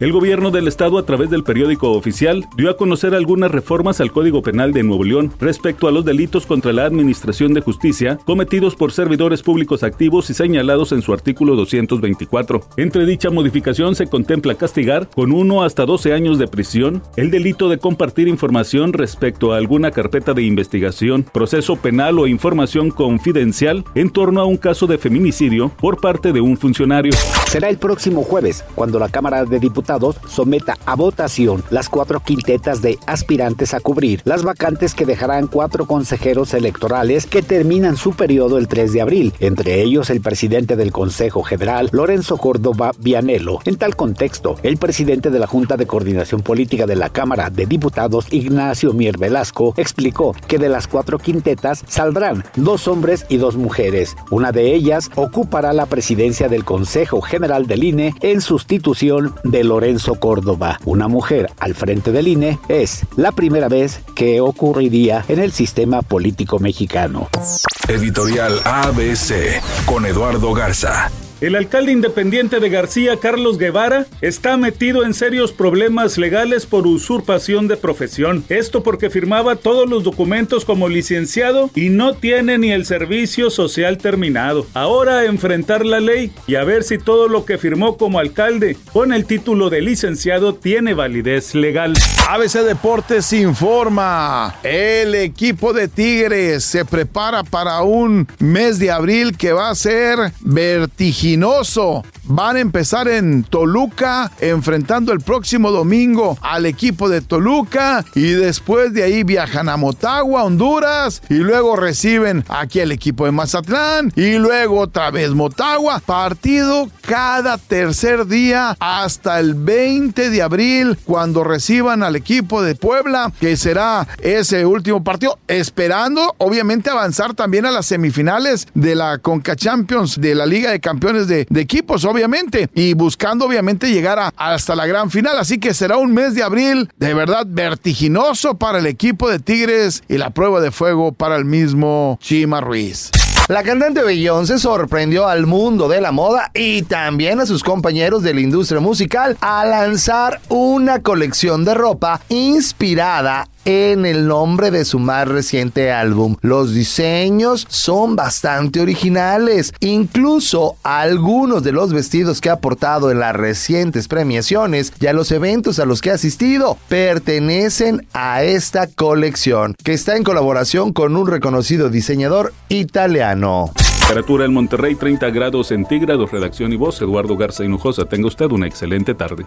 El gobierno del estado a través del periódico oficial dio a conocer algunas reformas al Código Penal de Nuevo León respecto a los delitos contra la Administración de Justicia cometidos por servidores públicos activos y señalados en su artículo 224. Entre dicha modificación se contempla castigar con uno hasta 12 años de prisión el delito de compartir información respecto a alguna carpeta de investigación, proceso penal o información confidencial en torno a un caso de feminicidio por parte de un funcionario. Será el próximo jueves cuando la Cámara de Diputados someta a votación las cuatro quintetas de aspirantes a cubrir las vacantes que dejarán cuatro consejeros electorales que terminan su periodo el 3 de abril, entre ellos el presidente del Consejo General, Lorenzo Córdoba Vianelo. En tal contexto, el presidente de la Junta de Coordinación Política de la Cámara de Diputados, Ignacio Mier Velasco, explicó que de las cuatro quintetas saldrán dos hombres y dos mujeres. Una de ellas ocupará la presidencia del Consejo General del INE en sustitución de Lorenzo Lorenzo Córdoba, una mujer al frente del INE, es la primera vez que ocurriría en el sistema político mexicano. Editorial ABC con Eduardo Garza. El alcalde independiente de García, Carlos Guevara, está metido en serios problemas legales por usurpación de profesión. Esto porque firmaba todos los documentos como licenciado y no tiene ni el servicio social terminado. Ahora enfrentar la ley y a ver si todo lo que firmó como alcalde con el título de licenciado tiene validez legal. ABC Deportes informa. El equipo de Tigres se prepara para un mes de abril que va a ser vertiginoso Espinoso. Van a empezar en Toluca, enfrentando el próximo domingo al equipo de Toluca y después de ahí viajan a Motagua, Honduras y luego reciben aquí al equipo de Mazatlán y luego otra vez Motagua. Partido cada tercer día hasta el 20 de abril cuando reciban al equipo de Puebla, que será ese último partido, esperando obviamente avanzar también a las semifinales de la Conca Champions de la Liga de Campeones de, equipos, obviamente, y buscando obviamente llegar a, hasta la gran final. Así que será un mes de abril de verdad vertiginoso para el equipo de Tigres y la prueba de fuego para el mismo Chima Ruiz. La cantante Beyoncé sorprendió al mundo de la moda y también a sus compañeros de la industria musical a lanzar una colección de ropa inspirada en el nombre de su más reciente álbum. Los diseños son bastante originales. Incluso algunos de los vestidos que ha portado en las recientes premiaciones y a los eventos a los que ha asistido pertenecen a esta colección, que está en colaboración con un reconocido diseñador italiano. Temperatura en Monterrey 30 grados centígrados. Redacción y voz Eduardo Garza Hinojosa. Tenga usted una excelente tarde.